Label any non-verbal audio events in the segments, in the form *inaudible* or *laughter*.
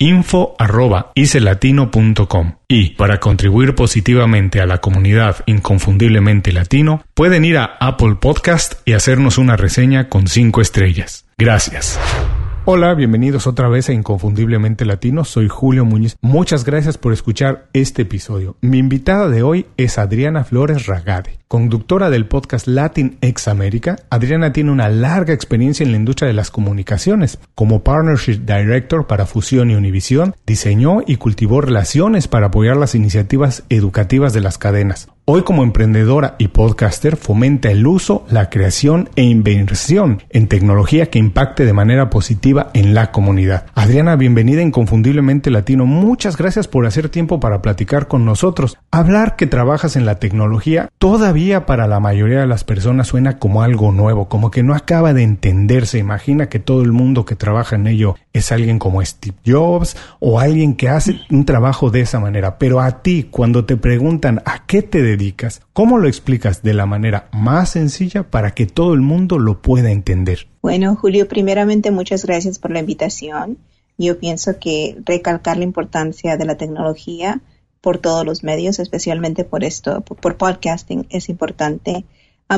info.icelatino.com y para contribuir positivamente a la comunidad inconfundiblemente latino pueden ir a Apple Podcast y hacernos una reseña con 5 estrellas. Gracias. Hola, bienvenidos otra vez a Inconfundiblemente Latino. Soy Julio Muñiz. Muchas gracias por escuchar este episodio. Mi invitada de hoy es Adriana Flores Ragade, conductora del podcast Latin Ex America. Adriana tiene una larga experiencia en la industria de las comunicaciones. Como Partnership Director para Fusión y Univisión, diseñó y cultivó relaciones para apoyar las iniciativas educativas de las cadenas. Hoy como emprendedora y podcaster fomenta el uso, la creación e inversión en tecnología que impacte de manera positiva en la comunidad. Adriana, bienvenida a Inconfundiblemente Latino. Muchas gracias por hacer tiempo para platicar con nosotros. Hablar que trabajas en la tecnología todavía para la mayoría de las personas suena como algo nuevo, como que no acaba de entenderse. Imagina que todo el mundo que trabaja en ello es alguien como Steve Jobs o alguien que hace un trabajo de esa manera. Pero a ti, cuando te preguntan a qué te dedicas, ¿Cómo lo explicas de la manera más sencilla para que todo el mundo lo pueda entender? Bueno, Julio, primeramente muchas gracias por la invitación. Yo pienso que recalcar la importancia de la tecnología por todos los medios, especialmente por esto, por, podcasting, es importante.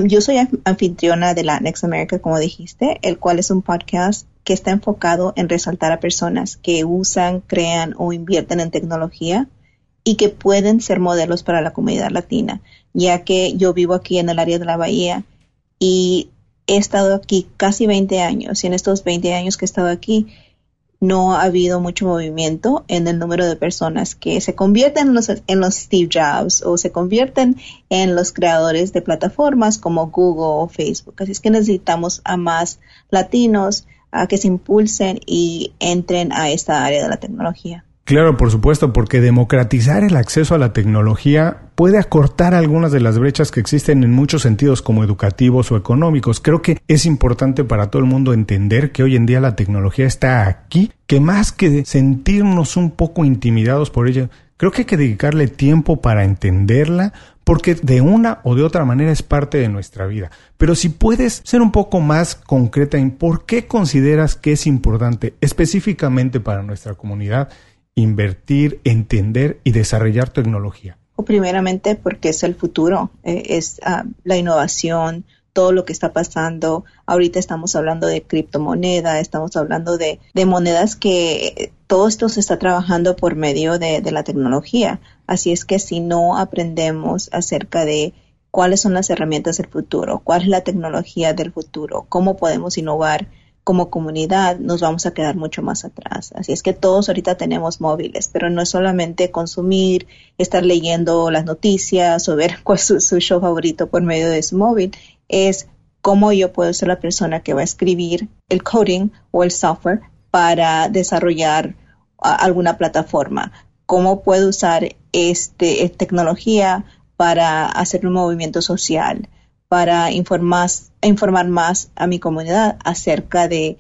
yo soy anfitriona de la Next America, como dijiste, el cual es un podcast que está enfocado en resaltar a personas que usan, crean o invierten en tecnología y que pueden ser modelos para la comunidad latina, ya que yo vivo aquí en el área de la Bahía y he estado aquí casi 20 años y en estos 20 años que he estado aquí no ha habido mucho movimiento en el número de personas que se convierten en los, en los Steve Jobs o se convierten en los creadores de plataformas como Google o Facebook. Así es que necesitamos a más latinos a que se impulsen y entren a esta área de la tecnología. Claro, por supuesto, porque democratizar el acceso a la tecnología puede acortar algunas de las brechas que existen en muchos sentidos como educativos o económicos. Creo que es importante para todo el mundo entender que hoy en día la tecnología está aquí, que más que sentirnos un poco intimidados por ella, creo que hay que dedicarle tiempo para entenderla, porque de una o de otra manera es parte de nuestra vida. Pero si puedes ser un poco más concreta en por qué consideras que es importante específicamente para nuestra comunidad, invertir, entender y desarrollar tecnología? Primeramente porque es el futuro, eh, es ah, la innovación, todo lo que está pasando. Ahorita estamos hablando de criptomoneda, estamos hablando de, monedas que todo esto se está trabajando por medio de, de la tecnología. Así es que si no aprendemos acerca de cuáles son las herramientas del futuro, cuál es la tecnología del futuro, cómo podemos innovar, como comunidad nos vamos a quedar mucho más atrás. Así es que todos ahorita tenemos móviles, pero no es solamente consumir, estar leyendo las noticias o ver *laughs* cuál es su, show favorito por medio de su móvil, es cómo yo puedo ser la persona que va a escribir el coding o el software para desarrollar alguna plataforma, cómo puedo usar este tecnología para hacer un movimiento social, para informar, más a mi comunidad acerca de,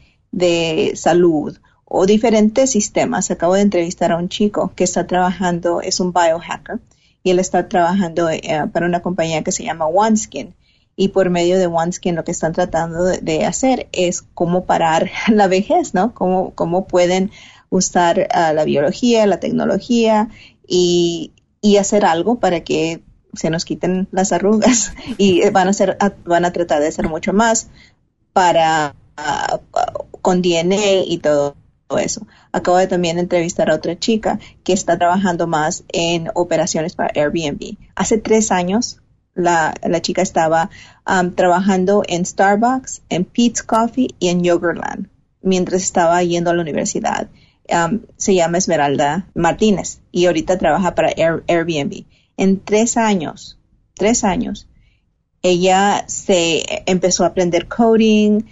salud o diferentes sistemas. Acabo de entrevistar a un chico que está trabajando, es un biohacker, y él está trabajando eh, para una compañía que se llama OneSkin. y por medio de OneSkin lo que están tratando de, hacer es cómo parar *laughs* la vejez, ¿no? Cómo, cómo pueden usar ah, la biología, la tecnología y hacer algo para que se nos quiten las arrugas *laughs* y van a ser van a tratar de hacer mucho más para ah, con DNA y todo eso. Acabo de también entrevistar a otra chica que está trabajando más en operaciones para Airbnb. Hace tres años la, chica estaba um, trabajando en Starbucks, en Pete's Coffee y en Yogurtland mientras estaba yendo a la universidad. Se llama Esmeralda Martínez y ahorita trabaja para Airbnb. En tres años, tres años, ella se empezó a aprender coding,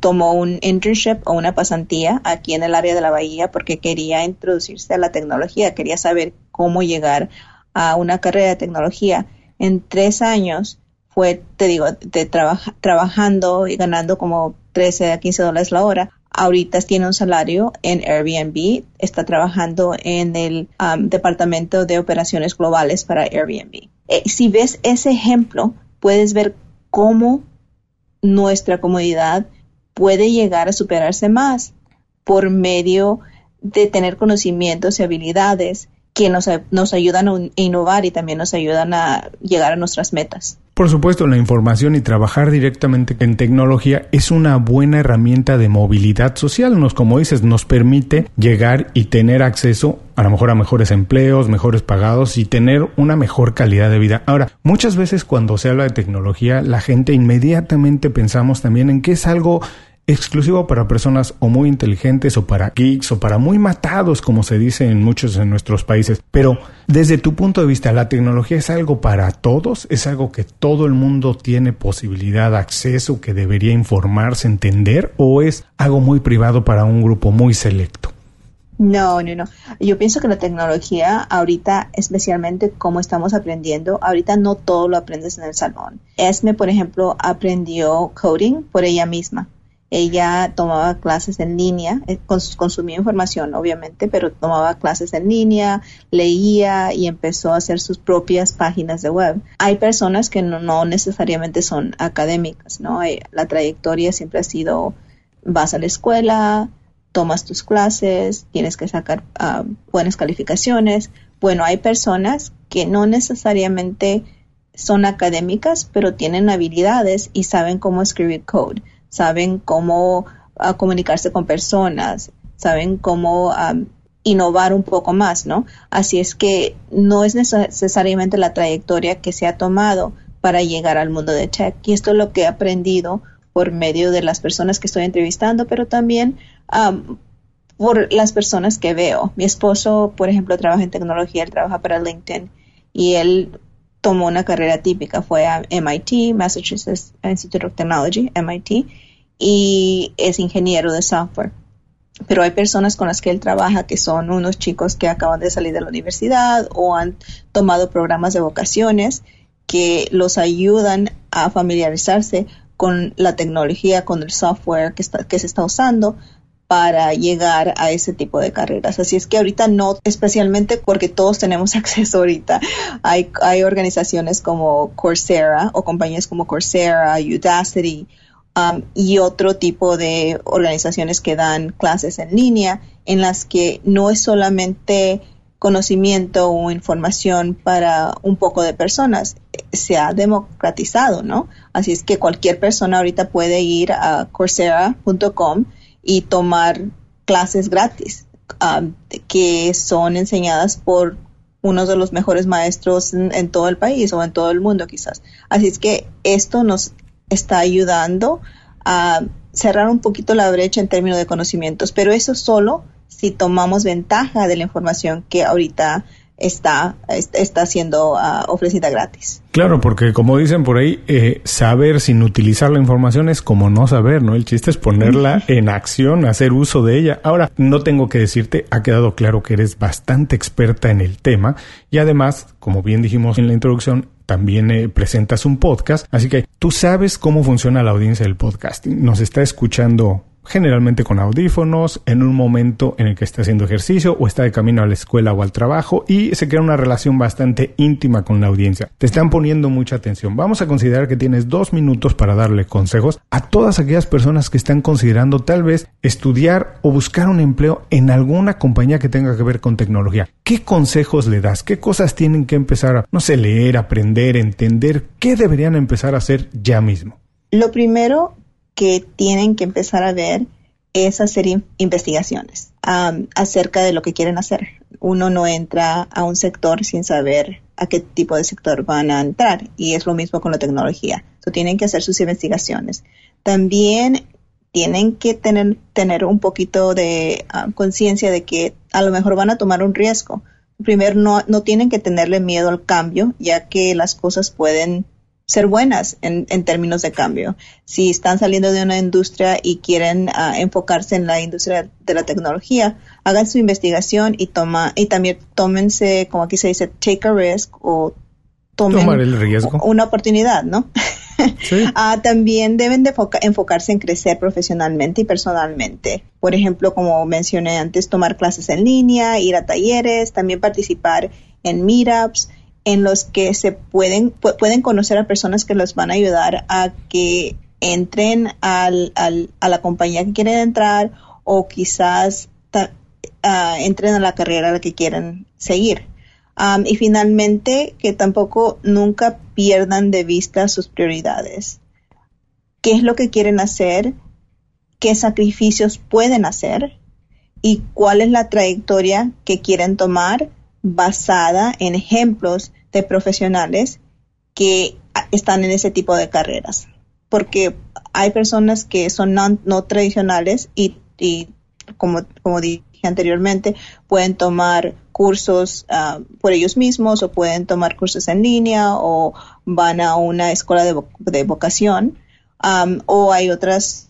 tomó un internship o una pasantía aquí en el área de la bahía porque quería introducirse a la tecnología, quería saber cómo llegar a una carrera de tecnología. En tres años fue, te digo, de trabajando y ganando como 13 a 15 dólares la hora. Ahorita tiene un salario en Airbnb, está trabajando en el um, departamento de operaciones globales para Airbnb. Eh, si ves ese ejemplo, puedes ver cómo nuestra comunidad puede llegar a superarse más por medio de tener conocimientos y habilidades que nos, nos ayudan a innovar y también nos ayudan a llegar a nuestras metas. Por supuesto, la información y trabajar directamente en tecnología es una buena herramienta de movilidad social. Nos, como dices, nos permite llegar y tener acceso a lo mejor a mejores empleos, mejores pagados y tener una mejor calidad de vida. Ahora, muchas veces cuando se habla de tecnología, la gente inmediatamente pensamos también en que es algo exclusivo para personas o muy inteligentes o para geeks o para muy matados, como se dice en muchos de nuestros países. Pero desde tu punto de vista, ¿la tecnología es algo para todos? ¿Es algo que todo el mundo tiene posibilidad, acceso, que debería informarse, entender? ¿O es algo muy privado para un grupo muy selecto? No, no, no. Yo pienso que la tecnología ahorita, especialmente como estamos aprendiendo, ahorita no todo lo aprendes en el salón. Esme, por ejemplo, aprendió coding por ella misma ella tomaba clases en línea, eh, consumía información obviamente, pero tomaba clases en línea, leía y empezó a hacer sus propias páginas de web. Hay personas que no, necesariamente son académicas, ¿no? Eh, la trayectoria siempre ha sido, vas a la escuela, tomas tus clases, tienes que sacar ah, buenas calificaciones. Bueno, hay personas que no necesariamente son académicas, pero tienen habilidades y saben cómo escribir code saben cómo ah, comunicarse con personas, saben cómo innovar un poco más, ¿no? Así es que no es necesariamente la trayectoria que se ha tomado para llegar al mundo de tech. Y esto es lo que he aprendido por medio de las personas que estoy entrevistando, pero también por las personas que veo. Mi esposo, por ejemplo, trabaja en tecnología, él trabaja para LinkedIn y él tomó una carrera típica, fue a MIT, Massachusetts Institute of Technology, MIT, y es ingeniero de software. Pero hay personas con las que él trabaja que son unos chicos que acaban de salir de la universidad o han tomado programas de vocaciones que los ayudan a familiarizarse con la tecnología, con el software que, que se está usando para llegar a ese tipo de carreras. Así es que ahorita no, especialmente porque todos tenemos *laughs* acceso ahorita. Hay, hay organizaciones como Coursera o compañías como Coursera, Udacity um, y otro tipo de organizaciones que dan clases en línea en las que no es solamente conocimiento o información para un poco de personas. Se ha democratizado, ¿no? Así es que cualquier persona ahorita puede ir a coursera.com y tomar clases gratis um, que son enseñadas por uno de los mejores maestros en, todo el país o en todo el mundo quizás. Así es que esto nos está ayudando a cerrar un poquito la brecha en términos de conocimientos, pero eso solo si tomamos ventaja de la información que ahorita está, está siendo ah, ofrecida gratis. Claro, porque como dicen por ahí, eh, saber sin utilizar la información es como no saber, ¿no? El chiste es ponerla en acción, hacer uso de ella. Ahora, no tengo que decirte, ha quedado claro que eres bastante experta en el tema y además, como bien dijimos en la introducción, también eh, presentas un podcast, así que tú sabes cómo funciona la audiencia del podcast. Nos está escuchando generalmente con audífonos, en un momento en el que está haciendo ejercicio o está de camino a la escuela o al trabajo y se crea una relación bastante íntima con la audiencia. Te están poniendo mucha atención. Vamos a considerar que tienes dos minutos para darle consejos a todas aquellas personas que están considerando tal vez estudiar o buscar un empleo en alguna compañía que tenga que ver con tecnología. ¿Qué consejos le das? ¿Qué cosas tienen que empezar a, no sé, leer, aprender, entender? ¿Qué deberían empezar a hacer ya mismo? Lo primero que tienen que empezar a ver es hacer investigaciones acerca de lo que quieren hacer. Uno no entra a un sector sin saber a qué tipo de sector van a entrar y es lo mismo con la tecnología. tienen que hacer sus investigaciones. También tienen que tener, tener un poquito de conciencia de que a lo mejor van a tomar un riesgo. Primero, no, no tienen que tenerle miedo al cambio, ya que las cosas pueden ser buenas en, en, términos de cambio. Si están saliendo de una industria y quieren ah, enfocarse en la industria de la tecnología, hagan su investigación y toma y también tómense, como aquí se dice, take a risk o tomen el riesgo. una oportunidad, ¿no? *laughs* Ah, también deben de enfocarse en crecer profesionalmente y personalmente. Por ejemplo, como mencioné antes, tomar clases en línea, ir a talleres, también participar en meetups en los que se pueden, pueden conocer a personas que los van a ayudar a que entren al, al, a la compañía que quieren entrar o quizás entren a la carrera a la que quieren seguir. y finalmente, que tampoco nunca pierdan de vista sus prioridades. ¿Qué es lo que quieren hacer? ¿Qué sacrificios pueden hacer? ¿Y cuál es la trayectoria que quieren tomar basada en ejemplos de profesionales que están en ese tipo de carreras. Porque hay personas que son no, tradicionales y, como, como dije anteriormente, pueden tomar cursos ah, por ellos mismos o pueden tomar cursos en línea o van a una escuela de, vocación o hay otras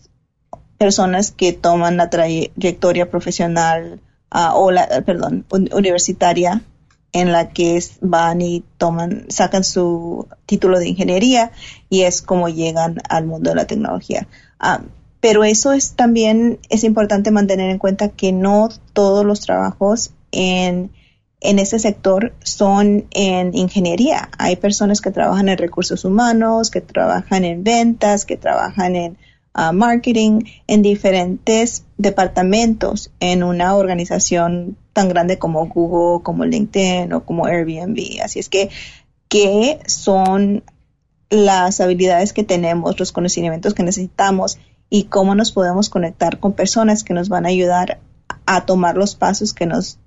personas que toman la trayectoria profesional Ah, o la, perdón, universitaria en la que van y toman, sacan su título de ingeniería y es como llegan al mundo de la tecnología. Ah, pero eso es también, es importante mantener en cuenta que no todos los trabajos en, en ese sector son en ingeniería. Hay personas que trabajan en recursos humanos, que trabajan en ventas, que trabajan en marketing en diferentes departamentos en una organización tan grande como Google, como LinkedIn o como Airbnb. Así es que, ¿qué son las habilidades que tenemos, los conocimientos que necesitamos y cómo nos podemos conectar con personas que nos van a ayudar a tomar los pasos que nos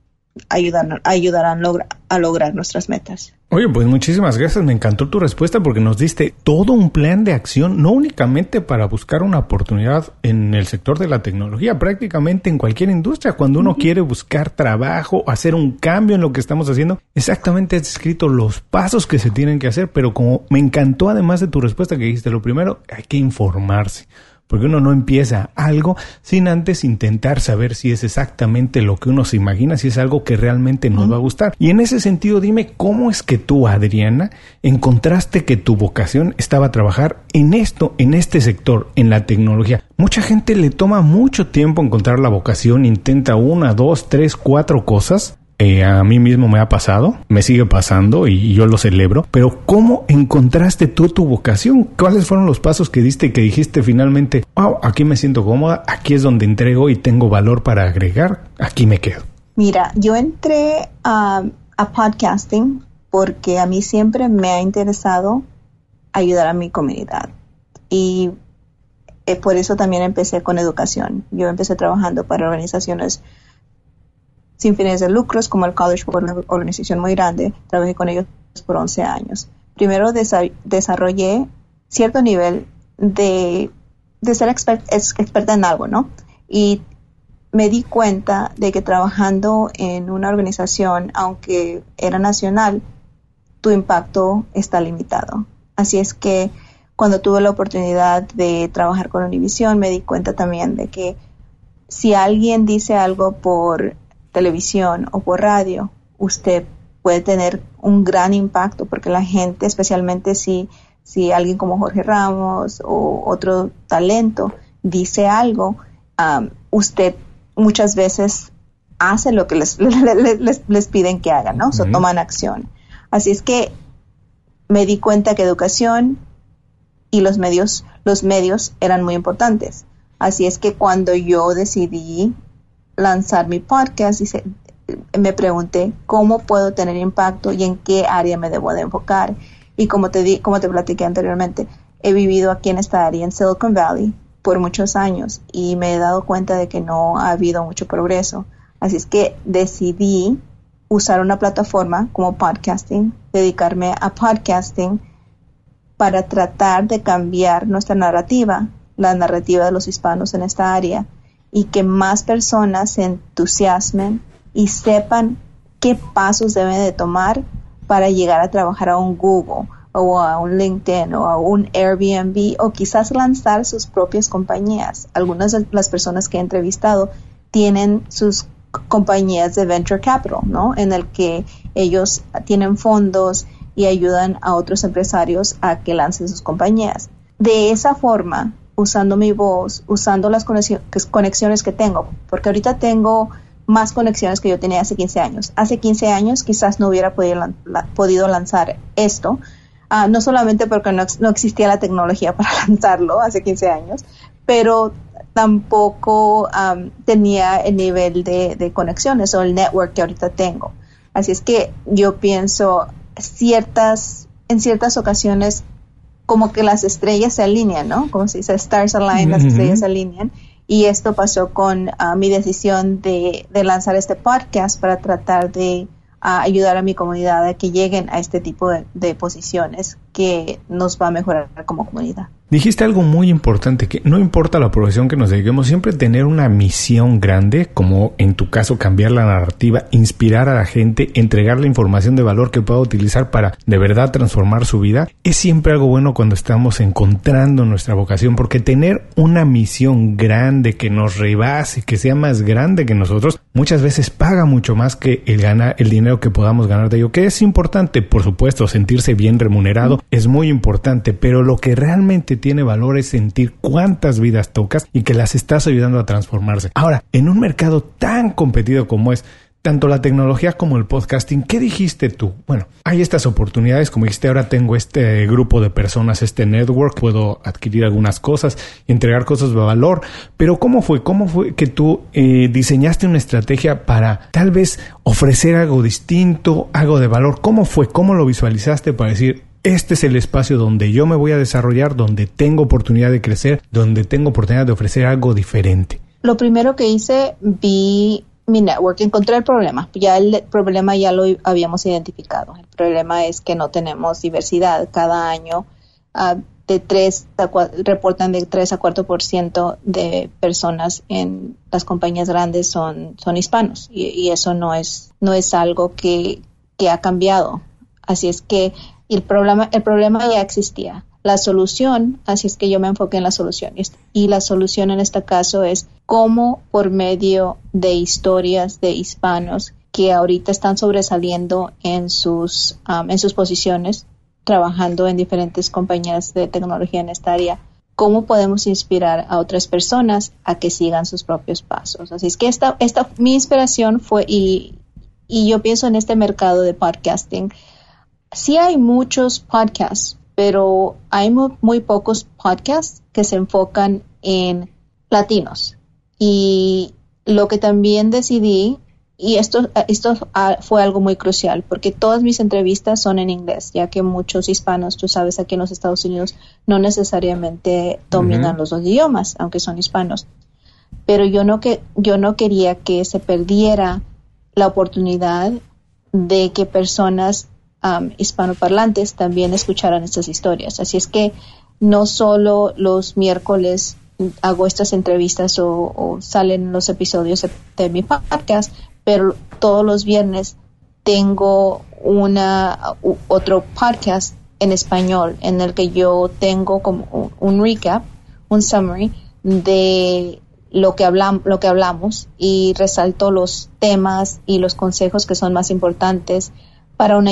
ayudarán, ayudarán a lograr nuestras metas. Oye, pues muchísimas gracias. Me encantó tu respuesta porque nos diste todo un plan de acción, no únicamente para buscar una oportunidad en el sector de la tecnología, prácticamente en cualquier industria. Cuando uno quiere buscar trabajo, hacer un cambio en lo que estamos haciendo, exactamente has descrito los pasos que se tienen que hacer. Pero como me encantó además de tu respuesta que dijiste, lo primero, hay que informarse porque uno no empieza algo sin antes intentar saber si es exactamente lo que uno se imagina, si es algo que realmente nos va a gustar. Y en ese sentido, dime cómo es que tú, Adriana, encontraste que tu vocación estaba a trabajar en esto, en este sector, en la tecnología. Mucha gente le toma mucho tiempo encontrar la vocación, intenta una, dos, tres, cuatro cosas eh, a mí mismo me ha pasado, me sigue pasando y yo lo celebro, pero ¿cómo encontraste tú tu vocación? ¿Cuáles fueron los pasos que diste que dijiste finalmente, wow, aquí me siento cómoda, aquí es donde entrego y tengo valor para agregar, aquí me quedo? Mira, yo entré a, podcasting porque a mí siempre me ha interesado ayudar a mi comunidad y eh, por eso también empecé con educación. Yo empecé trabajando para organizaciones sin fines de lucros como el College por una organización muy grande. Trabajé con ellos por 11 años. Primero desarrollé cierto nivel de, ser experta en algo, ¿no? Y me di cuenta de que trabajando en una organización, aunque era nacional, tu impacto está limitado. Así es que cuando tuve la oportunidad de trabajar con Univision, me di cuenta también de que si alguien dice algo por televisión o por radio, usted puede tener un gran impacto porque la gente, especialmente si, si alguien como Jorge Ramos o otro talento dice algo, usted muchas veces hace lo que les, *laughs* les, piden que hagan, ¿no? O toman acción. Así es que me di cuenta que educación y los medios, los medios eran muy importantes. Así es que cuando yo decidí lanzar mi podcast, me pregunté cómo puedo tener impacto y en qué área me debo de enfocar. Y como te, di, como te platiqué anteriormente, he vivido aquí en esta área, en Silicon Valley, por muchos años y me he dado cuenta de que no ha habido mucho progreso. Así es que decidí usar una plataforma como podcasting, dedicarme a podcasting para tratar de cambiar nuestra narrativa, la narrativa de los hispanos en esta área, y que más personas se entusiasmen y sepan qué pasos deben de tomar para llegar a trabajar a un Google o a un LinkedIn o a un Airbnb o quizás lanzar sus propias compañías. Algunas de las personas que he entrevistado tienen sus compañías de venture capital, ¿no? En el que ellos tienen fondos y ayudan a otros empresarios a que lancen sus compañías. De esa forma, usando mi voz, usando las conexiones que tengo, porque ahorita tengo más conexiones que yo tenía hace 15 años. Hace 15 años quizás no hubiera podido, lanzar esto, ah, no solamente porque no, existía la tecnología *laughs* para lanzarlo hace 15 años, pero tampoco tenía el nivel de, conexiones o el network que ahorita tengo. Así es que yo pienso ciertas, en ciertas ocasiones como que las estrellas se alinean, ¿no? Como se dice, stars align, las estrellas se alinean. Y esto pasó con ah, mi decisión de, de, lanzar este podcast para tratar de ah, ayudar a mi comunidad a que lleguen a este tipo de posiciones que nos va a mejorar como comunidad. Dijiste algo muy importante, que no importa la profesión que nos dediquemos, siempre tener una misión grande, como en tu caso cambiar la narrativa, inspirar a la gente, entregar la información de valor que pueda utilizar para de verdad transformar su vida, es siempre algo bueno cuando estamos encontrando nuestra vocación, porque tener una misión grande que nos rebase, que sea más grande que nosotros, muchas veces paga mucho más que el ganar el dinero que podamos ganar de ello, que es importante, por supuesto, sentirse bien remunerado es muy importante, pero lo que realmente tiene valor es sentir cuántas vidas tocas y que las estás ayudando a transformarse. Ahora, en un mercado tan competido como es, tanto la tecnología como el podcasting, ¿qué dijiste tú? Bueno, hay estas oportunidades, como dijiste, ahora tengo este grupo de personas, este network, puedo adquirir algunas cosas, entregar cosas de valor, pero ¿cómo fue? ¿Cómo fue que tú eh, diseñaste una estrategia para tal vez ofrecer algo distinto, algo de valor? ¿Cómo fue? ¿Cómo lo visualizaste para decir, este es el espacio donde yo me voy a desarrollar, donde tengo oportunidad de crecer, donde tengo oportunidad de ofrecer algo diferente. Lo primero que hice, vi mi network, encontré el problema. Ya el problema ya lo habíamos identificado. El problema es que no tenemos diversidad. Cada año uh, de 3 reportan de 3 a 4% de personas en las compañías grandes son, son hispanos y, eso no es, no es algo que, que ha cambiado. Así es que el problema, el problema ya existía. La solución, así es que yo me enfoqué en la solución. Y la solución en este caso es cómo por medio de historias de hispanos que ahorita están sobresaliendo en sus, um, en sus posiciones, trabajando en diferentes compañías de tecnología en esta área, cómo podemos inspirar a otras personas a que sigan sus propios pasos. Así es que esta, esta mi inspiración fue, y, y yo pienso en este mercado de podcasting, sí hay muchos podcasts, pero hay muy, pocos podcasts que se enfocan en latinos. Y lo que también decidí, y esto, esto fue algo muy crucial, porque todas mis entrevistas son en inglés, ya que muchos hispanos, tú sabes, aquí en los Estados Unidos no necesariamente dominan los dos idiomas, aunque son hispanos. Pero yo no, que, yo no quería que se perdiera la oportunidad de que personas hispanoparlantes también escucharan estas historias. Así es que no solo los miércoles hago estas entrevistas o, salen los episodios de, mi podcast, pero todos los viernes tengo una otro podcast en español en el que yo tengo como un, recap, un summary de lo que hablamos, lo que hablamos y resalto los temas y los consejos que son más importantes para una,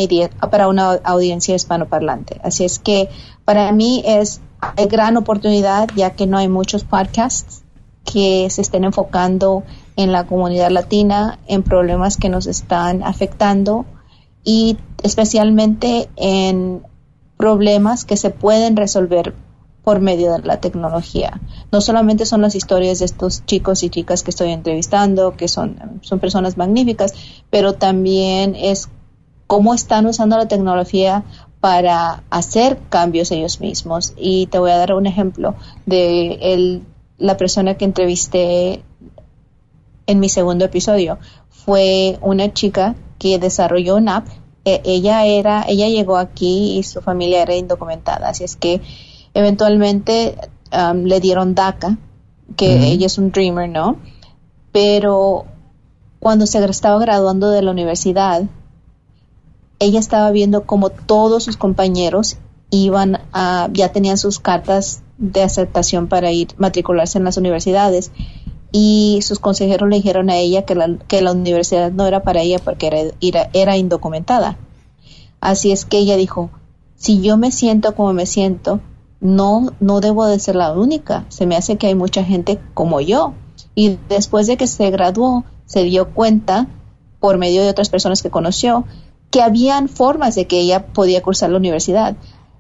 para una audiencia hispanoparlante. Así es que para mí es una gran oportunidad ya que no hay muchos podcasts que se estén enfocando en la comunidad latina, en problemas que nos están afectando y especialmente en problemas que se pueden resolver por medio de la tecnología. No solamente son las historias de estos chicos y chicas que estoy entrevistando, que son, son personas magníficas, pero también es cómo están usando la tecnología para hacer cambios ellos mismos. Y te voy a dar un ejemplo de el, la persona que entrevisté en mi segundo episodio. Fue una chica que desarrolló una app. E, ella era, ella llegó aquí y su familia era indocumentada, así es que eventualmente um, le dieron DACA, que ella es un dreamer, ¿no? Pero cuando se estaba graduando de la universidad, ella estaba viendo como todos sus compañeros iban a, ya tenían sus cartas de aceptación para ir matricularse en las universidades y sus consejeros le dijeron a ella que la, que la universidad no era para ella porque era, era indocumentada. Así es que ella dijo, si yo me siento como me siento, no, no debo de ser la única. Se me hace que hay mucha gente como yo. Y después de que se graduó, se dio cuenta, por medio de otras personas que conoció, que habían formas de que ella podía cursar la universidad.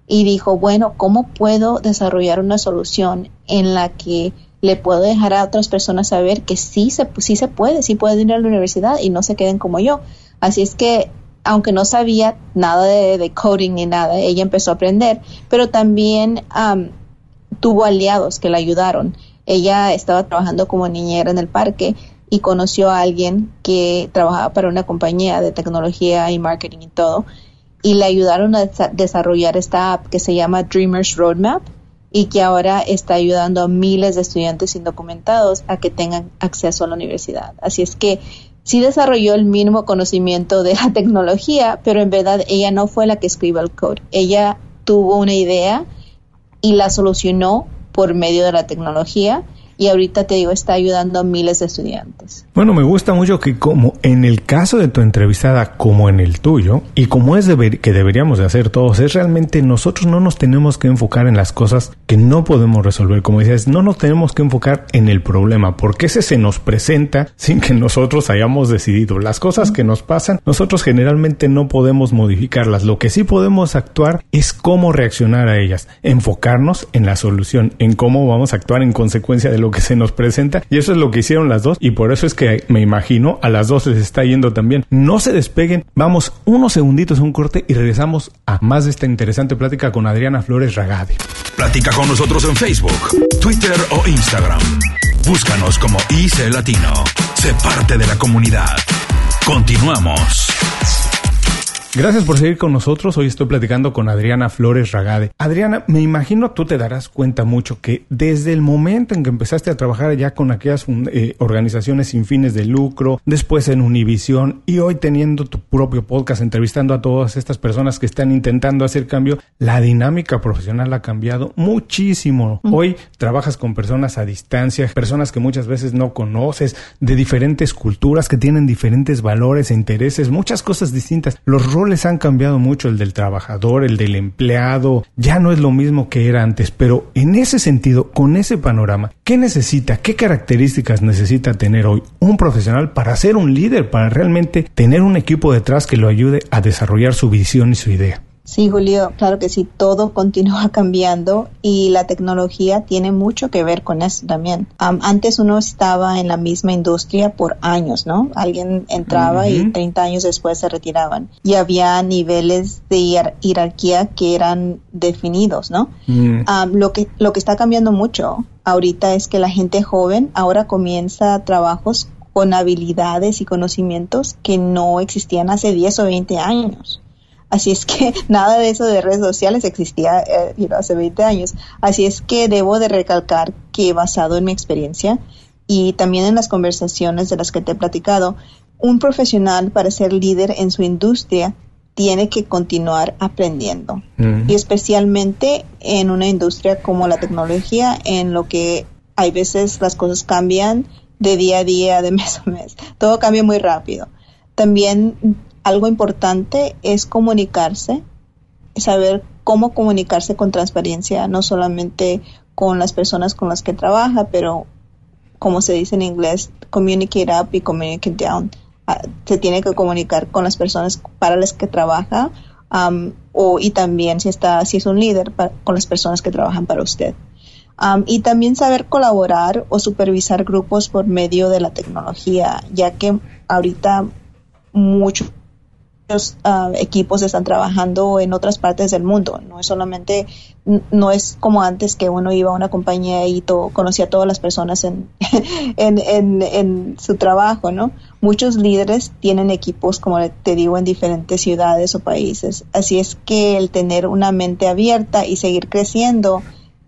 Y dijo, bueno, ¿cómo puedo desarrollar una solución en la que le puedo dejar a otras personas saber que sí se, sí se puede, sí pueden ir a la universidad y no se queden como yo. Así es que, aunque no sabía nada de, coding ni nada, ella empezó a aprender, pero también tuvo aliados que la ayudaron. Ella estaba trabajando como niñera en el parque y conoció a alguien que trabajaba para una compañía de tecnología y marketing y todo, y le ayudaron a desarrollar esta app que se llama Dreamers Roadmap y que ahora está ayudando a miles de estudiantes indocumentados a que tengan acceso a la universidad. Así es que sí desarrolló el mínimo conocimiento de la *laughs* tecnología, pero en verdad ella no fue la que escribió el code. Ella tuvo una idea y la solucionó por medio de la tecnología y ahorita te digo, está ayudando a miles de estudiantes. Bueno, me gusta mucho que como en el caso de tu entrevistada como en el tuyo, y como es deber, que deberíamos de hacer todos, es realmente nosotros no nos tenemos que enfocar en las cosas que no podemos resolver. Como dices, no nos tenemos que enfocar en el problema, porque ese se nos presenta sin que nosotros hayamos decidido. Las cosas que nos pasan, nosotros generalmente no podemos modificarlas. Lo que sí podemos actuar es cómo reaccionar a ellas, enfocarnos en la solución, en cómo vamos a actuar en consecuencia de lo que se nos presenta y eso es lo que hicieron las dos y por eso es que me imagino a las dos les está yendo también. No se despeguen, vamos unos segunditos a un corte y regresamos a más de esta interesante plática con Adriana Flores Ragade. Platica con nosotros en Facebook, Twitter o Instagram. Búscanos como IC Latino. Sé parte de la comunidad. Continuamos. Gracias por seguir con nosotros. Hoy estoy platicando con Adriana Flores Ragade. Adriana, me imagino tú te darás cuenta mucho que desde el momento en que empezaste a trabajar ya con aquellas eh, organizaciones sin fines de lucro, después en Univisión y hoy teniendo tu propio podcast entrevistando a todas estas personas que están intentando hacer cambio, la dinámica profesional ha cambiado muchísimo. Hoy trabajas con personas a distancia, personas que muchas veces no conoces, de diferentes culturas que tienen diferentes valores e intereses, muchas cosas distintas. Los roles han cambiado mucho, el del trabajador, el del empleado, ya no es lo mismo que era antes, pero en ese sentido, con ese panorama, ¿qué necesita, qué características necesita tener hoy un profesional para ser un líder, para realmente tener un equipo detrás que lo ayude a desarrollar su visión y su idea? Sí, Julio, claro que sí, todo continúa *laughs* cambiando y la tecnología tiene mucho que ver con eso también. antes uno estaba en la misma industria por años, ¿no? Alguien entraba y 30 años después se retiraban y había niveles de jerarquía que eran definidos, ¿no? Mm. lo, que, lo que está cambiando mucho ahorita es que la gente joven ahora comienza trabajos con habilidades y conocimientos que no existían hace 10 o 20 años. Así es que *laughs* nada de eso de redes sociales existía eh, hace 20 años. Así es que debo de recalcar que basado en mi experiencia y también en las conversaciones de las que te he platicado, un profesional para ser líder en su industria tiene que continuar aprendiendo. Y especialmente en una industria como la tecnología, en lo que hay veces las cosas cambian de día a día, de *laughs* mes a mes. Todo cambia muy rápido. También algo importante es comunicarse, saber cómo comunicarse con transparencia, no solamente con las personas con las que trabaja, pero como se dice en inglés, communicate up y communicate down. Ah, se tiene que comunicar con las personas para las que trabaja um, o, y también si, está, si es un líder con las personas que trabajan para usted. Um, y también saber colaborar o supervisar grupos por medio de la tecnología, ya que ahorita muchos uh, equipos están trabajando en otras partes del mundo. No es solamente, no es como antes que uno iba a una compañía y conocía a todas las personas en, *laughs* en, en, en, su trabajo, ¿no? Muchos líderes tienen equipos, como te digo, en diferentes ciudades o países. Así es que el tener una mente abierta y seguir creciendo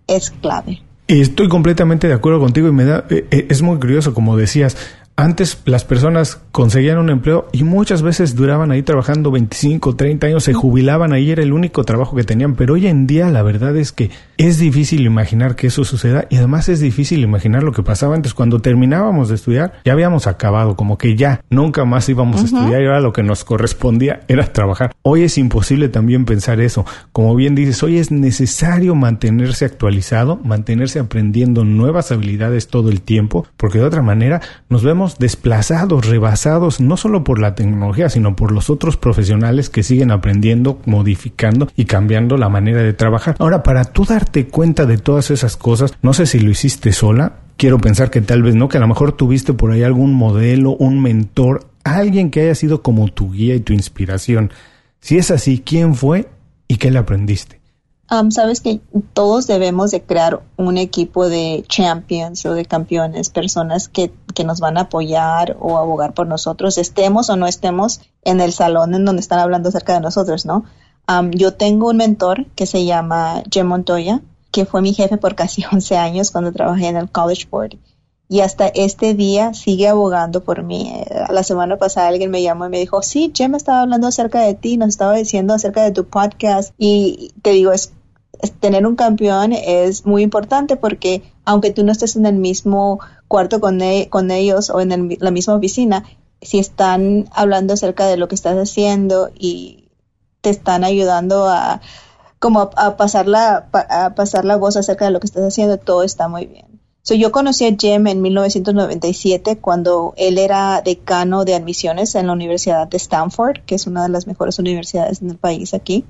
es clave. Estoy completamente de acuerdo contigo y me da, eh, eh, es muy curioso, como decías, antes las personas conseguían un empleo y muchas veces duraban ahí trabajando 25, 30 años, se jubilaban ahí, era el único trabajo que tenían, pero hoy en día la verdad es que es difícil imaginar que eso suceda y además es difícil imaginar lo que pasaba antes. Cuando terminábamos de estudiar, ya habíamos acabado, como que ya nunca más íbamos a estudiar y ahora lo que nos correspondía era trabajar. Hoy es imposible también pensar eso, como bien dices, hoy es necesario mantenerse actualizado, mantenerse aprendiendo nuevas habilidades todo el tiempo, porque de otra manera nos vemos desplazados, rebasados, no solo por la tecnología, sino por los otros profesionales que siguen aprendiendo, modificando y cambiando la manera de trabajar. Ahora, para tú darte cuenta de todas esas cosas, no sé si lo hiciste sola, quiero pensar que tal vez no, que a lo mejor tuviste por ahí algún modelo, un mentor, alguien que haya sido como tu guía y tu inspiración. Si es así, ¿quién fue y qué le aprendiste? Sabes que todos debemos de crear un equipo de champions o de campeones, personas que, que, nos van a apoyar o abogar por nosotros, estemos o no estemos en el salón en donde están hablando acerca de nosotros, ¿no? yo tengo un mentor que se llama Jim Montoya, que fue mi jefe por casi *laughs* 11 años cuando trabajé en el College Board y hasta este día sigue abogando por mí. La semana pasada alguien me llamó y me dijo, sí, Jim estaba hablando acerca de ti, nos estaba diciendo acerca de tu podcast y te digo, es, tener un campeón es muy importante porque aunque tú no estés en el mismo cuarto con, e, con ellos o en la misma oficina, si están hablando acerca de lo que estás haciendo y te están ayudando a como a, pasar la, a pasar la voz acerca de lo que estás haciendo, todo está muy bien. So, yo conocí a Jem en 1997 cuando él era decano de admisiones en la Universidad de Stanford, que es una de las mejores universidades en el país aquí,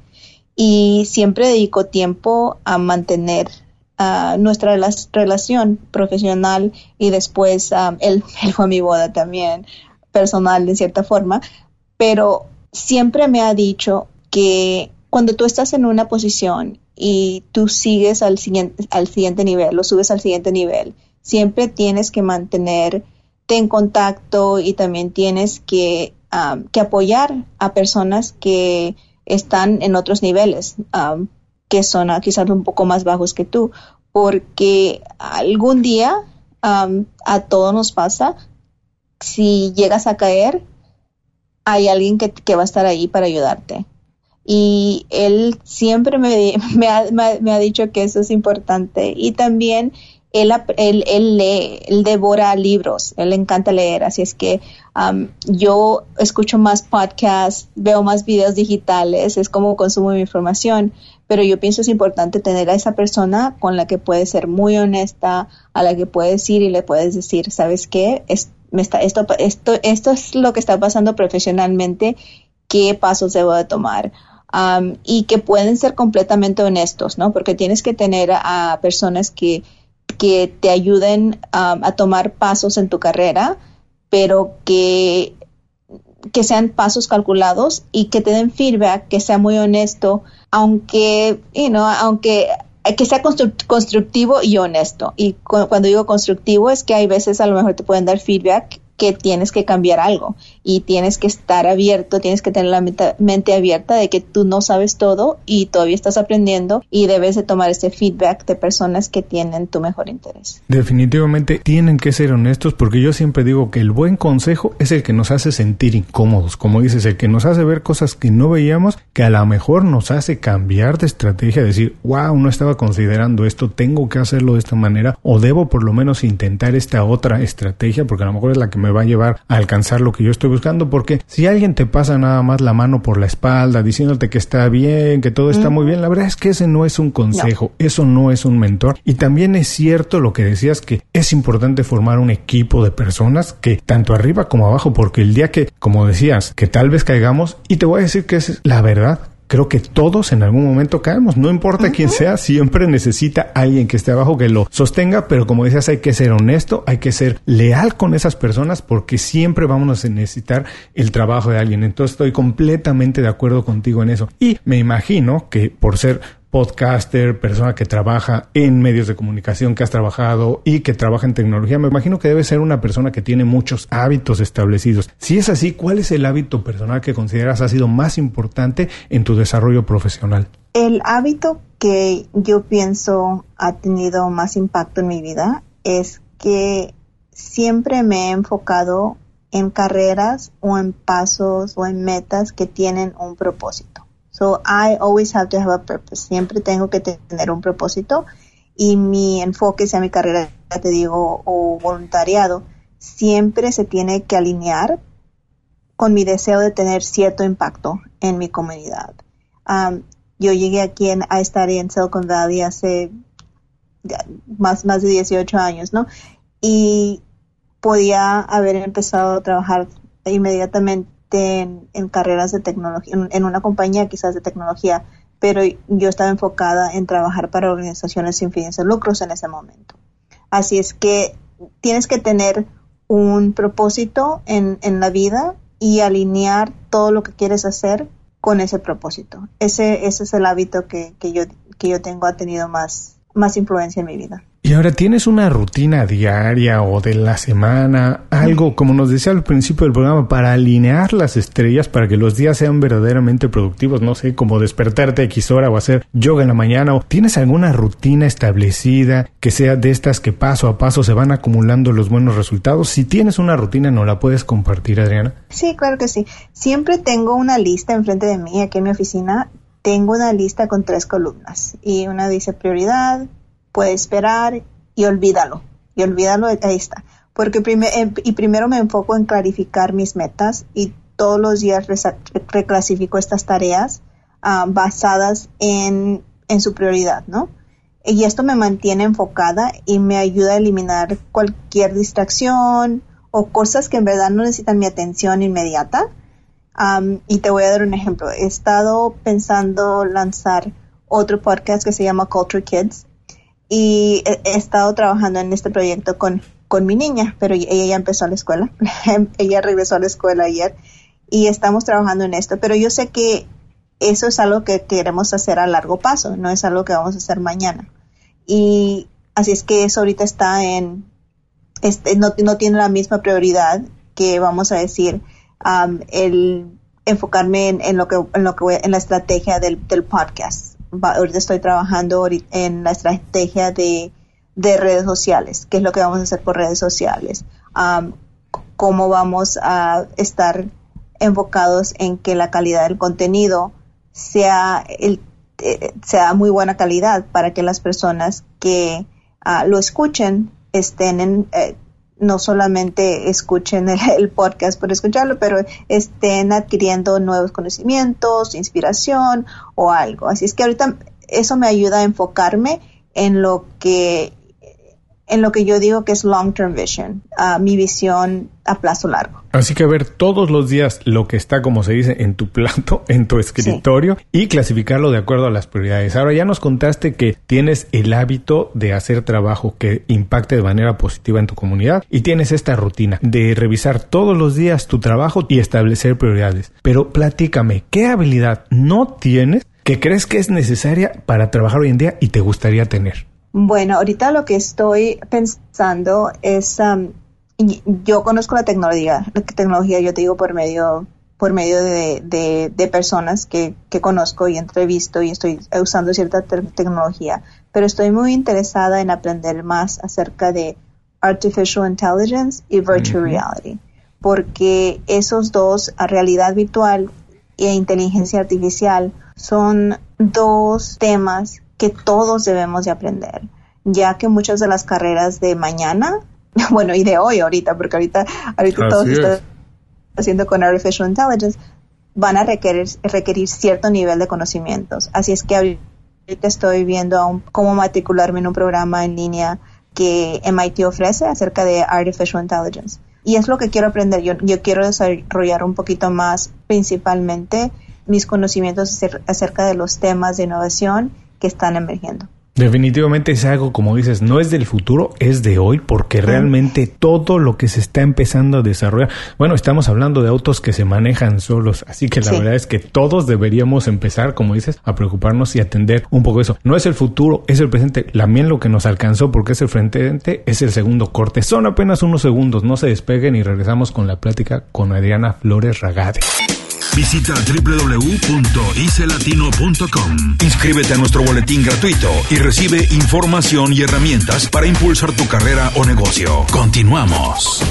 y siempre dedicó tiempo a mantener nuestra relación profesional y después um, *laughs* él, él fue a mi boda también, personal de cierta forma, pero siempre me ha dicho que cuando tú estás en una posición y tú sigues al siguiente, al siguiente nivel, lo subes al siguiente nivel. Siempre tienes que mantenerte en contacto y también tienes que, que apoyar a personas que están en otros niveles, que son quizás un poco más bajos que tú, porque algún día a todos nos pasa, si llegas a caer, hay alguien que va a estar ahí para ayudarte y él siempre *laughs* me, ha, dicho que eso es importante y también él, él, él, lee, él devora libros, él le encanta leer, así es que um, yo escucho más podcasts, veo más videos digitales, es como consumo mi información, pero yo pienso es importante tener a esa persona con la que puedes ser muy honesta, a la que puedes ir y le puedes decir, ¿sabes qué? Es, me está, esto, esto, esto es lo que está pasando profesionalmente, ¿qué pasos debo de tomar? Y que pueden ser completamente honestos, ¿no? Porque tienes que tener a, personas que, que te ayuden a tomar pasos en tu carrera, pero que, que sean pasos calculados y que te den feedback, que sea muy honesto, aunque, you know, aunque que sea constructivo y honesto. Y cuando digo constructivo es que hay veces a lo mejor te pueden dar feedback que tienes que cambiar algo y tienes que estar abierto, tienes que tener la mente abierta de que tú no sabes todo y todavía estás aprendiendo y debes de tomar ese feedback de personas que tienen tu mejor interés. Definitivamente tienen que ser honestos porque yo siempre digo que el buen consejo es el que nos hace sentir incómodos, como dices, el que nos hace ver cosas que no veíamos, que a lo mejor nos hace cambiar de estrategia, decir, wow, no estaba considerando esto, tengo que hacerlo de esta manera o debo por lo menos intentar esta otra estrategia porque a lo mejor es la que me me va a llevar a alcanzar lo que yo estoy buscando, porque si alguien te pasa nada más la mano por la espalda diciéndote que está bien, que todo está muy bien, la verdad es que ese no es un consejo, eso no es un mentor. Y también es cierto lo que decías que es importante formar un equipo de personas que tanto arriba como abajo, porque el día que, como decías, que tal vez caigamos, y te voy a decir que es la verdad, creo que todos en algún momento caemos. No importa quién sea, siempre necesita alguien que esté abajo que lo sostenga, pero como decías, hay que ser honesto, hay que ser leal con esas personas porque siempre vamos a necesitar el trabajo de alguien. Entonces estoy completamente de acuerdo contigo en eso. Y me imagino que por ser podcaster, persona que trabaja en medios de comunicación, que has trabajado y que trabaja en tecnología, me imagino que debe ser una persona que tiene muchos hábitos establecidos. Si es así, ¿cuál es el hábito personal que consideras ha sido más importante en tu desarrollo profesional? El hábito que yo pienso ha tenido más impacto en mi vida es que siempre me he enfocado en carreras o en pasos o en metas que tienen un propósito. So I always have to have a purpose. Siempre tengo que tener un propósito y mi enfoque, sea mi carrera, te digo, o voluntariado, siempre se tiene que alinear con mi deseo de tener cierto impacto en mi comunidad. Um, yo llegué aquí a estar en Silicon Valley hace más, más de 18 años, ¿no? Y podía haber empezado a trabajar inmediatamente en, carreras de tecnología, en, una compañía quizás de tecnología, pero yo estaba enfocada en trabajar para organizaciones sin fines de lucros en ese momento. Así es que tienes que tener un propósito en, en la vida y alinear todo lo que quieres hacer con ese propósito. Ese, ese es el hábito que, que, yo, que yo tengo, ha tenido más, más influencia en mi vida. Y ahora tienes una rutina diaria o de la semana, algo como nos decía al principio del programa, para alinear las estrellas para que los días sean verdaderamente productivos, no sé, como despertarte a X hora o hacer yoga en la mañana, o tienes alguna rutina establecida que sea de estas que paso a paso se van acumulando los buenos resultados. Si tienes una rutina, ¿no la puedes compartir, Adriana? Sí, claro que sí. Siempre tengo una lista enfrente de mí aquí en mi oficina. Tengo una lista con tres columnas y una dice prioridad, puede esperar y olvídalo. Y olvídalo, ahí está. Porque em, y primero me enfoco en clarificar mis metas y todos los días reclasifico estas tareas ah, basadas en, en su prioridad, ¿no? Y esto me mantiene enfocada y me ayuda a eliminar cualquier distracción o cosas que en verdad no necesitan mi atención inmediata. y te voy a dar un ejemplo. He estado pensando lanzar otro podcast que se llama Culture Kids y he, estado trabajando en este proyecto con, con mi niña, pero ella ya empezó a la escuela, *laughs* ella regresó a la escuela ayer y estamos trabajando en esto, pero yo sé que eso es algo que queremos hacer a largo paso, no es algo que vamos a hacer mañana. Y así es que eso ahorita está en, este, no, no tiene la misma prioridad que vamos a decir el enfocarme en, en, lo que en lo que en la estrategia del, del podcast ahorita estoy trabajando en la estrategia de, redes sociales, qué es lo que vamos a hacer por redes sociales, cómo vamos a estar enfocados en que la calidad del contenido sea, el, eh, sea muy buena calidad para que las personas que ah, lo escuchen estén en, eh, no solamente escuchen *laughs* el, podcast por escucharlo, pero estén adquiriendo nuevos conocimientos, inspiración o algo. Así es que ahorita eso me ayuda a enfocarme en lo que en lo que yo digo que es long term vision, mi visión a plazo largo. Así que ver todos los días lo que está, como se dice, en tu plato, *laughs* en tu escritorio y clasificarlo de acuerdo a las prioridades. Ahora ya nos contaste que tienes el hábito de hacer trabajo que impacte de manera positiva en tu comunidad y tienes esta rutina de revisar todos los días tu trabajo y establecer prioridades. Pero platícame, ¿qué habilidad no tienes que crees que es necesaria para trabajar hoy en día y te gustaría tener? Bueno, ahorita lo que estoy pensando es, um, yo conozco la tecnología, la tecnología yo te digo por medio por medio de, de, personas que, que, conozco y entrevisto y estoy usando cierta tecnología, pero estoy muy interesada en aprender más acerca de artificial intelligence y virtual reality, porque esos dos, realidad virtual e inteligencia artificial, son dos temas que todos debemos de aprender, ya que muchas de las carreras de mañana *laughs* bueno, y de hoy ahorita, porque ahorita, ahorita todo se está haciendo con Artificial Intelligence, van a requerir, requerir cierto nivel de conocimientos. Así es que ahorita estoy viendo cómo matricularme en un programa en línea que MIT ofrece acerca de Artificial Intelligence. Y es lo que quiero aprender. Yo, yo quiero desarrollar un poquito más principalmente mis conocimientos acerca de los temas de innovación que están emergiendo. Definitivamente es algo, como dices, no es del futuro, es de hoy, porque realmente todo lo que se está empezando a desarrollar, bueno, estamos hablando de autos que se manejan solos, así que la verdad es que todos deberíamos empezar, como dices, a preocuparnos y atender un poco eso. No es el futuro, es el presente. También lo que nos alcanzó, porque es el frente, es el segundo corte. Son apenas unos segundos, no se despeguen y regresamos con la plática con Adriana Flores Ragade. Visita www.icelatino.com. Inscríbete a nuestro boletín gratuito y recibe información y herramientas para impulsar tu carrera o negocio. Continuamos.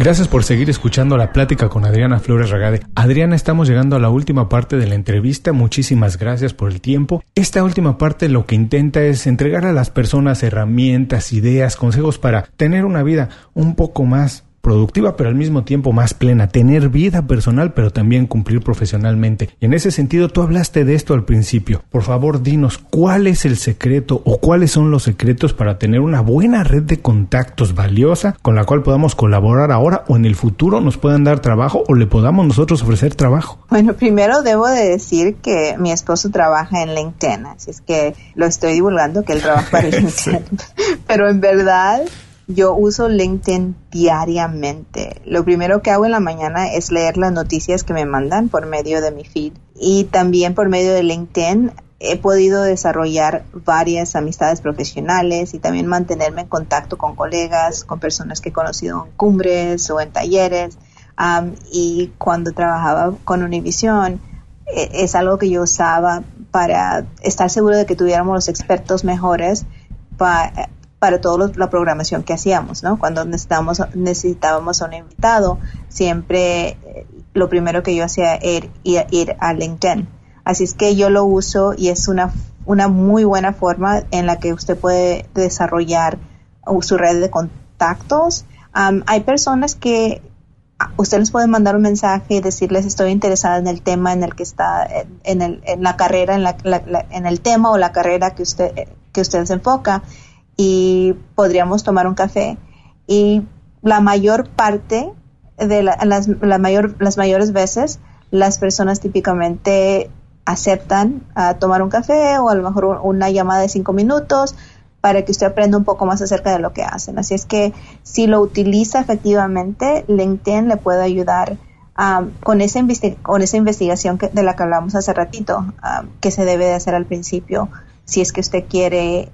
Gracias por seguir escuchando la plática con Adriana Flores Ragade. Adriana, estamos llegando a la última parte de la entrevista. Muchísimas gracias por el tiempo. Esta última parte lo que intenta es entregar a las personas herramientas, ideas, consejos para tener una vida un poco más productiva, pero al mismo tiempo más plena, tener vida personal, pero también cumplir profesionalmente. Y en ese sentido, tú hablaste de esto al principio. Por favor, dinos cuál es el secreto o cuáles son los secretos para tener una buena red de contactos valiosa con la cual podamos colaborar ahora o en el futuro nos puedan dar trabajo o le podamos nosotros ofrecer trabajo. Bueno, primero debo de decir que mi esposo trabaja en LinkedIn, así es que lo estoy divulgando que él trabaja para *laughs* LinkedIn. Pero en verdad, yo uso LinkedIn diariamente. Lo primero que hago en la mañana es leer las noticias que me mandan por medio de mi feed y también por medio de LinkedIn he podido desarrollar varias amistades profesionales y también mantenerme en contacto con colegas, con personas que he conocido en cumbres o en talleres. y cuando trabajaba con Univision, e, es algo que yo usaba para estar seguro de que tuviéramos los expertos mejores para para toda la programación que hacíamos, ¿no? Cuando necesitábamos, necesitábamos a un invitado, siempre eh, lo primero que yo hacía era ir, a LinkedIn. Así es que yo lo uso y es una, una muy buena forma en la que usted puede desarrollar su red de contactos. hay personas que usted les puede mandar un mensaje y decirles estoy interesada en el tema en el que está, en, el, en la carrera, en, la, en el tema o la carrera que usted, que usted se enfoca y podríamos tomar un café. Y la mayor parte de las, la mayor, las mayores veces, las personas típicamente aceptan a tomar un café o a lo mejor una llamada de cinco minutos para que usted aprenda un poco más acerca de lo que hacen. Así es que si lo utiliza efectivamente, LinkedIn le puede ayudar um, con, esa con esa investigación que, de la que hablamos hace ratito, um, que se debe de hacer al principio si es que usted quiere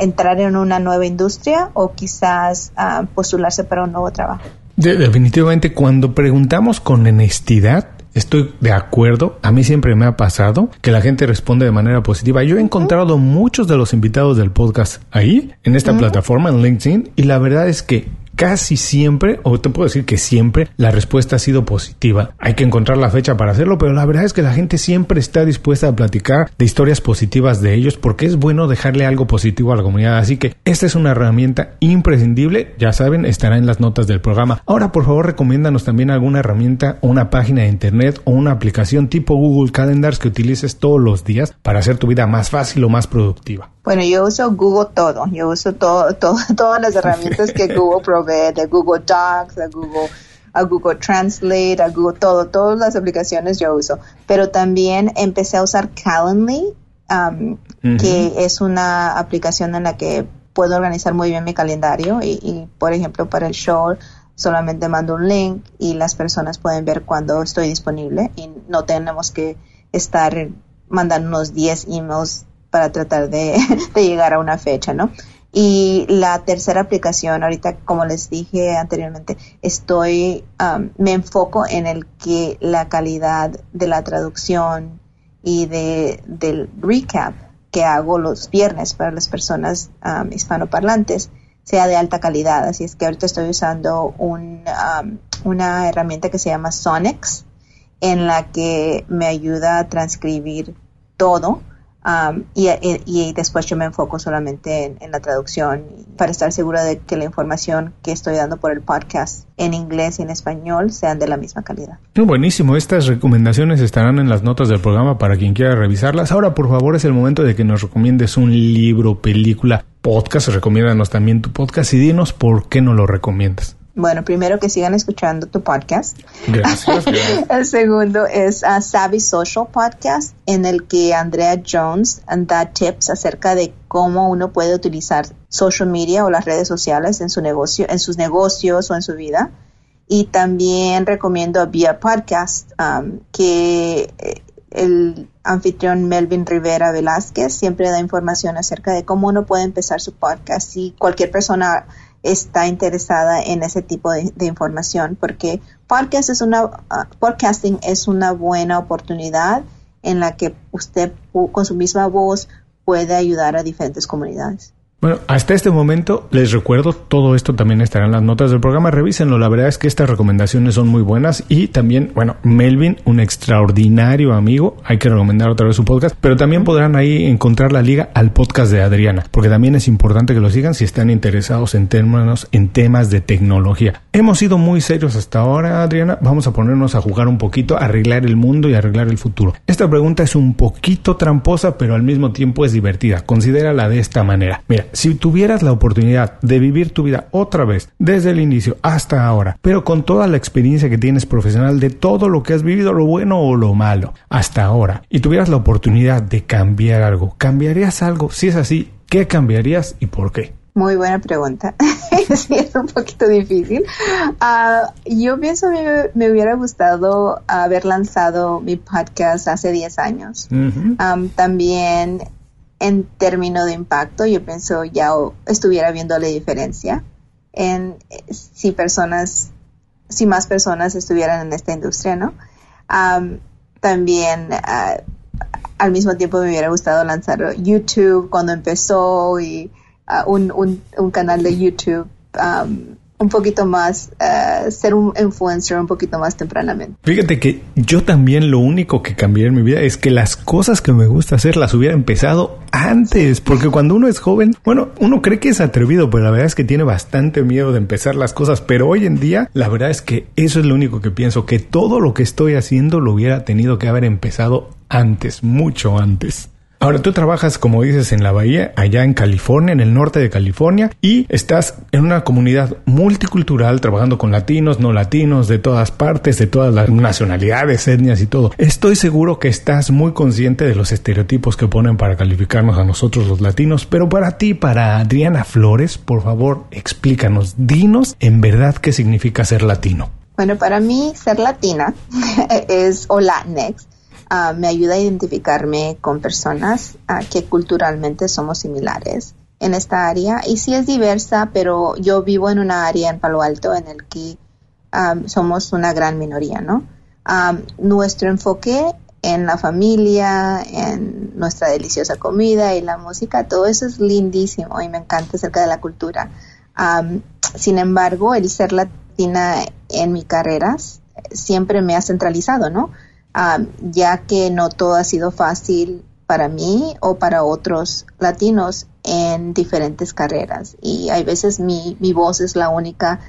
entrar en una nueva industria o quizás ah, postularse para un nuevo trabajo. definitivamente, cuando preguntamos con honestidad, Estoy de acuerdo. A mí siempre me ha pasado que la gente responde de manera positiva. Yo he encontrado muchos de los invitados del podcast ahí, en esta plataforma, en LinkedIn, y la verdad es que casi siempre, o te puedo decir que siempre, la respuesta ha sido positiva. Hay que encontrar la fecha para hacerlo, pero la verdad es que la gente siempre está dispuesta a platicar de historias positivas de ellos porque es bueno dejarle algo positivo a la comunidad. Así que esta es una herramienta imprescindible. Ya saben, estará en las notas del programa. Ahora, por favor, recomiéndanos también alguna herramienta una página de internet o una aplicación tipo Google Calendars que utilices todos los días para hacer tu vida más fácil o más productiva. Bueno, yo uso Google todo. Yo uso todo, todo *laughs* todas las herramientas que Google provee, de Google Docs, a Google, a Google Translate, a Google todo, todas las aplicaciones yo uso. Pero también empecé a usar Calendly, um, que es una aplicación en la que puedo organizar muy bien mi calendario y, y, por ejemplo, para el show solamente mando un link y las personas pueden ver cuándo estoy disponible y no tenemos que estar mandando unos 10 emails para tratar *laughs* de, llegar a una fecha, ¿no? Y la tercera aplicación, ahorita como les dije anteriormente, estoy, um, me enfoco en el que la calidad de la traducción y de, del recap que hago los viernes para las personas um, hispanoparlantes sea de alta calidad. Así es que ahorita estoy usando un, una herramienta que se llama Sonics, en la que me ayuda a transcribir todo Um, y, y, después yo me enfoco solamente en, la traducción para estar segura de que la información que estoy dando por el podcast en inglés y en español sean de la misma calidad. Buenísimo, estas recomendaciones estarán en las notas del programa para quien quiera revisarlas. Ahora, por favor, es el momento de que nos recomiendes un libro, película, podcast. Recomiéndanos también tu podcast y dinos por qué no lo recomiendas. Bueno, primero que sigan escuchando tu podcast. Gracias. *laughs* el segundo es a Savvy Social Podcast, en el que Andrea Jones da tips acerca de cómo uno puede utilizar social media o las redes sociales en su negocio, en sus negocios o en su vida. Y también recomiendo a Via Podcast, um, que eh, el anfitrión Melvin Rivera Velázquez siempre da información acerca de cómo uno puede empezar su podcast y cualquier persona está interesada en ese tipo de, información porque podcast es una, ah, podcasting es una buena oportunidad en la que usted con su misma voz puede ayudar a diferentes comunidades. Bueno, hasta este momento les recuerdo, todo esto también estará en las notas del programa, revísenlo, la verdad es que estas recomendaciones son muy buenas y también, bueno, Melvin, un extraordinario amigo, hay que recomendar otra vez su podcast, pero también podrán ahí encontrar la liga al podcast de Adriana, porque también es importante que lo sigan si están interesados en términos, en temas de tecnología. Hemos sido muy serios hasta ahora, Adriana, vamos a ponernos a jugar un poquito, a arreglar el mundo y arreglar el futuro. Esta pregunta es un poquito tramposa, pero al mismo tiempo es divertida, considérala de esta manera. Mira, si tuvieras la oportunidad de vivir tu vida otra vez, desde el inicio hasta ahora, pero con toda la experiencia que tienes profesional de todo lo que has vivido, lo bueno o lo malo, hasta ahora, y tuvieras la oportunidad de cambiar algo, ¿cambiarías algo? Si es así, ¿qué cambiarías y por qué? Muy buena pregunta. *laughs* sí, es un poquito difícil. Ah, yo pienso que me, hubiera gustado haber lanzado mi podcast hace 10 años. también en términos de impacto, yo pienso ya estuviera viendo la diferencia en eh, si personas, si más personas estuvieran en esta industria, ¿no? también ah, al mismo tiempo me hubiera gustado lanzar YouTube cuando empezó y ah, un, un, un, canal de YouTube un poquito más, uh, ser un influencer un poquito más tempranamente. Fíjate que yo también lo único que cambié en mi vida es que las cosas que me gusta hacer las hubiera empezado antes, porque cuando uno es joven, bueno, uno cree que es atrevido, pero la verdad es que tiene bastante miedo de empezar las cosas, pero hoy en día la verdad es que eso es lo único que pienso, que todo lo que estoy haciendo lo hubiera tenido que haber empezado antes, mucho antes. Ahora tú trabajas, como dices, en la bahía, allá en California, en el norte de California, y estás en una comunidad multicultural, trabajando con latinos, no latinos, de todas partes, de todas las nacionalidades, etnias y todo. Estoy seguro que estás muy consciente de los estereotipos que ponen para calificarnos a nosotros los latinos, pero para ti, para Adriana Flores, por favor, explícanos, dinos en verdad qué significa ser latino. Bueno, para mí ser latina *laughs* es o Latinx Ah, me ayuda a identificarme con personas ah, que culturalmente somos similares en esta área y sí es diversa, pero yo vivo en una área en Palo Alto en el que ah, somos una gran minoría, ¿no? nuestro enfoque en la familia, en nuestra deliciosa comida y la música, todo eso es lindísimo y me encanta acerca de la cultura. sin embargo, el ser latina en mi carrera siempre me ha centralizado, ¿no? Ya que no todo ha sido fácil para mí o para otros latinos en diferentes carreras. Y hay veces mi, mi voz es la única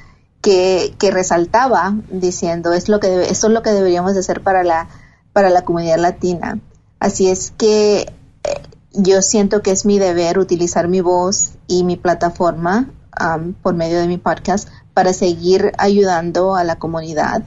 que, que resaltaba diciendo es lo que esto es lo que deberíamos hacer para la, para la comunidad latina. Así es que eh, yo siento que es mi deber utilizar mi voz y mi plataforma por medio de mi podcast para seguir ayudando a la comunidad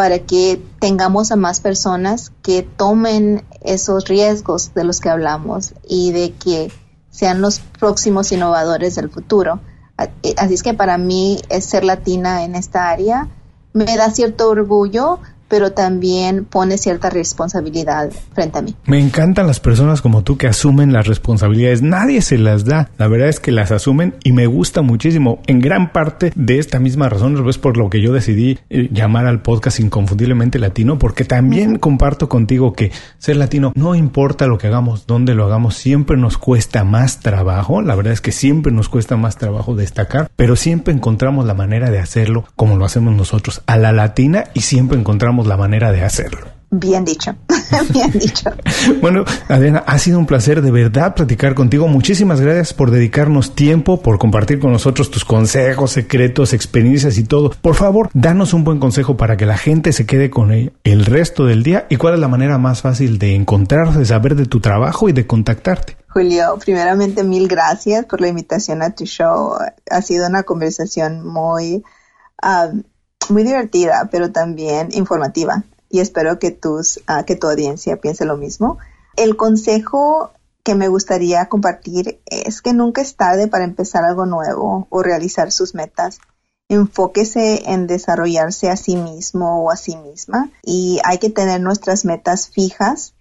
para que tengamos a más personas que tomen esos riesgos de los que hablamos y de que sean los próximos innovadores del futuro. Así es que para mí ser latina en esta área me da cierto orgullo, pero también pone cierta responsabilidad frente a mí. Me encantan las personas como tú que asumen las responsabilidades. Nadie se las da. La verdad es que las asumen y me gusta muchísimo. En gran parte de esta misma razón es por lo que yo decidí eh, llamar al podcast Inconfundiblemente Latino, porque también comparto contigo que ser latino no importa lo que hagamos, dónde lo hagamos, siempre nos cuesta más trabajo. La verdad es que siempre nos cuesta más trabajo destacar, pero siempre encontramos la manera de hacerlo como lo hacemos nosotros a la latina y siempre encontramos la manera de hacerlo. Bien dicho, *laughs* bien dicho. *laughs* Bueno, Adriana, ha sido un placer de verdad platicar contigo. Muchísimas gracias por dedicarnos tiempo, por compartir con nosotros tus consejos, secretos, experiencias y todo. Por favor, danos un buen consejo para que la gente se quede con él el resto del día y cuál es la manera más fácil de encontrarse, de saber de tu trabajo y de contactarte. Julio, primeramente mil gracias por la invitación a tu show. Ha sido una conversación muy, ah, muy divertida, pero también informativa y espero que, tus, ah, que tu audiencia piense lo mismo. El consejo que me gustaría compartir es que nunca es tarde para empezar algo nuevo o realizar sus metas. Enfóquese en desarrollarse a sí mismo o a sí misma y hay que tener nuestras metas fijas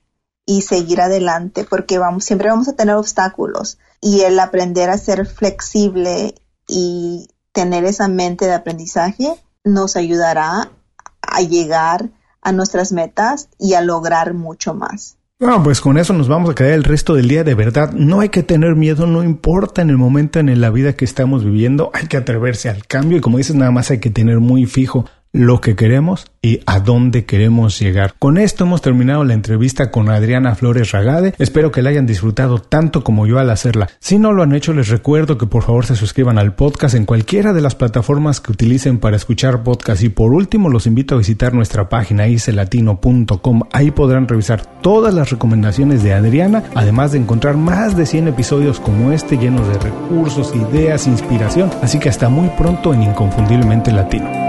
y seguir adelante porque vamos, siempre vamos a tener obstáculos y el aprender a ser flexible y tener esa mente de aprendizaje nos ayudará a llegar a nuestras metas y a lograr mucho más. Bueno, pues con eso nos vamos a quedar el resto del día. De verdad, no hay que tener miedo, no importa en el momento en la vida que estamos viviendo, hay que atreverse al cambio y como dices, nada más hay que tener muy fijo lo que queremos y a dónde queremos llegar. Con esto hemos terminado la entrevista con Adriana Flores Ragade. Espero que la hayan disfrutado tanto como yo al hacerla. Si no lo han hecho, les recuerdo que por favor se suscriban al podcast en cualquiera de las plataformas que utilicen para escuchar podcast. Y por último, los invito a visitar nuestra página icelatino.com. Ahí podrán revisar todas las recomendaciones de Adriana, además de encontrar más de 100 episodios como este llenos de recursos, ideas, inspiración. Así que hasta muy pronto en Inconfundiblemente Latino.